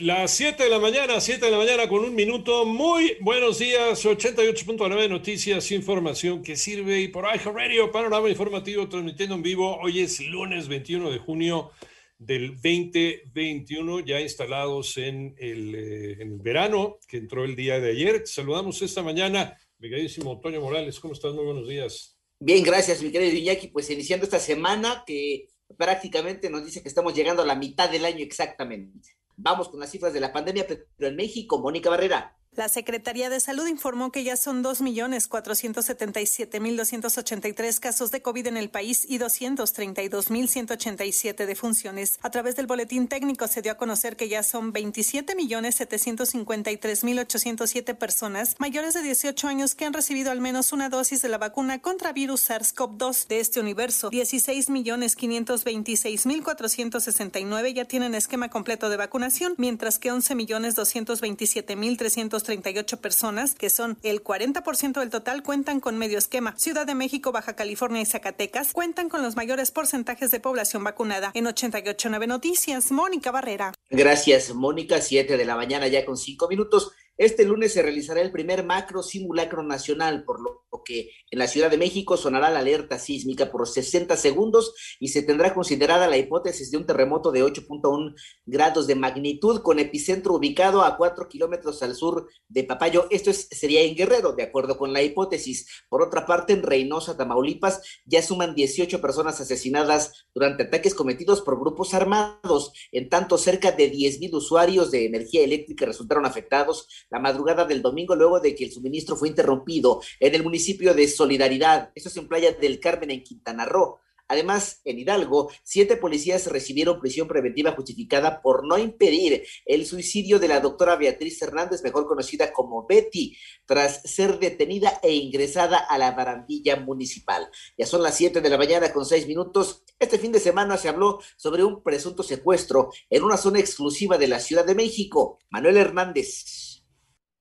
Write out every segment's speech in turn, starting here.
Las 7 de la mañana, 7 de la mañana con un minuto. Muy buenos días, 88.9 Noticias, información que sirve y por iHeart Radio, panorama informativo transmitiendo en vivo. Hoy es lunes 21 de junio del 2021, ya instalados en el, eh, en el verano que entró el día de ayer. Saludamos esta mañana, mi queridísimo Toño Morales. ¿Cómo estás? Muy buenos días. Bien, gracias, mi querido Iñaki. Pues iniciando esta semana que prácticamente nos dice que estamos llegando a la mitad del año exactamente. Vamos con las cifras de la pandemia, pero en México, Mónica Barrera. La Secretaría de Salud informó que ya son 2.477.283 casos de COVID en el país y 232.187 defunciones. A través del boletín técnico se dio a conocer que ya son 27.753.807 personas mayores de 18 años que han recibido al menos una dosis de la vacuna contra virus SARS-CoV-2 de este universo. 16.526.469 ya tienen esquema completo de vacunación, mientras que 11.227.300 38 personas, que son el 40% del total, cuentan con medio esquema. Ciudad de México, Baja California y Zacatecas cuentan con los mayores porcentajes de población vacunada. En 889 Noticias, Mónica Barrera. Gracias, Mónica. 7 de la mañana ya con 5 minutos. Este lunes se realizará el primer macro simulacro nacional, por lo que en la Ciudad de México sonará la alerta sísmica por 60 segundos y se tendrá considerada la hipótesis de un terremoto de 8.1 grados de magnitud con epicentro ubicado a 4 kilómetros al sur de Papayo. Esto es, sería en Guerrero, de acuerdo con la hipótesis. Por otra parte, en Reynosa, Tamaulipas, ya suman 18 personas asesinadas durante ataques cometidos por grupos armados. En tanto, cerca de 10.000 usuarios de energía eléctrica resultaron afectados la madrugada del domingo luego de que el suministro fue interrumpido en el municipio de Solidaridad, esto es en Playa del Carmen en Quintana Roo. Además, en Hidalgo, siete policías recibieron prisión preventiva justificada por no impedir el suicidio de la doctora Beatriz Hernández, mejor conocida como Betty, tras ser detenida e ingresada a la barandilla municipal. Ya son las siete de la mañana con seis minutos. Este fin de semana se habló sobre un presunto secuestro en una zona exclusiva de la Ciudad de México. Manuel Hernández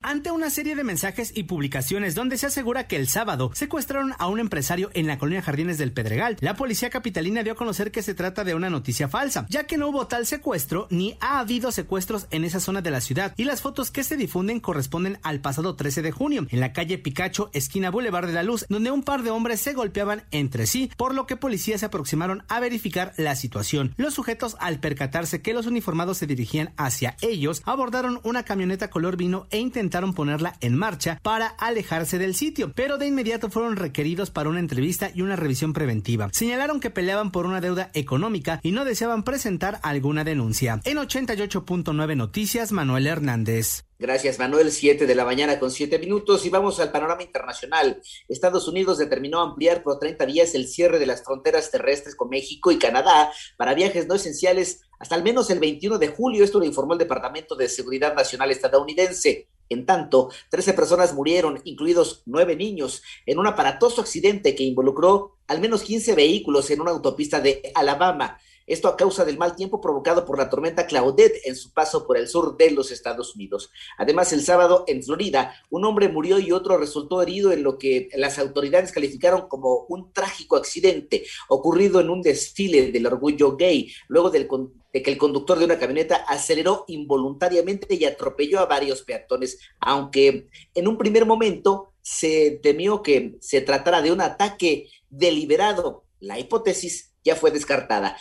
ante una serie de mensajes y publicaciones donde se asegura que el sábado secuestraron a un empresario en la colonia Jardines del Pedregal. La policía capitalina dio a conocer que se trata de una noticia falsa, ya que no hubo tal secuestro ni ha habido secuestros en esa zona de la ciudad y las fotos que se difunden corresponden al pasado 13 de junio en la calle Picacho, esquina Boulevard de la Luz, donde un par de hombres se golpeaban entre sí, por lo que policías se aproximaron a verificar la situación. Los sujetos al percatarse que los uniformados se dirigían hacia ellos, abordaron una camioneta color vino e intentaron ponerla en marcha para alejarse del sitio, pero de inmediato fueron requeridos para una entrevista y una revisión preventiva. Señalaron que peleaban por una deuda económica y no deseaban presentar alguna denuncia. En 88.9 Noticias, Manuel Hernández. Gracias, Manuel. Siete de la mañana con siete minutos y vamos al panorama internacional. Estados Unidos determinó ampliar por 30 días el cierre de las fronteras terrestres con México y Canadá para viajes no esenciales hasta al menos el 21 de julio. Esto lo informó el Departamento de Seguridad Nacional estadounidense. En tanto, 13 personas murieron, incluidos nueve niños, en un aparatoso accidente que involucró al menos 15 vehículos en una autopista de Alabama. Esto a causa del mal tiempo provocado por la tormenta Claudette en su paso por el sur de los Estados Unidos. Además, el sábado en Florida, un hombre murió y otro resultó herido en lo que las autoridades calificaron como un trágico accidente ocurrido en un desfile del orgullo gay, luego del, de que el conductor de una camioneta aceleró involuntariamente y atropelló a varios peatones, aunque en un primer momento se temió que se tratara de un ataque deliberado. La hipótesis ya fue descartada.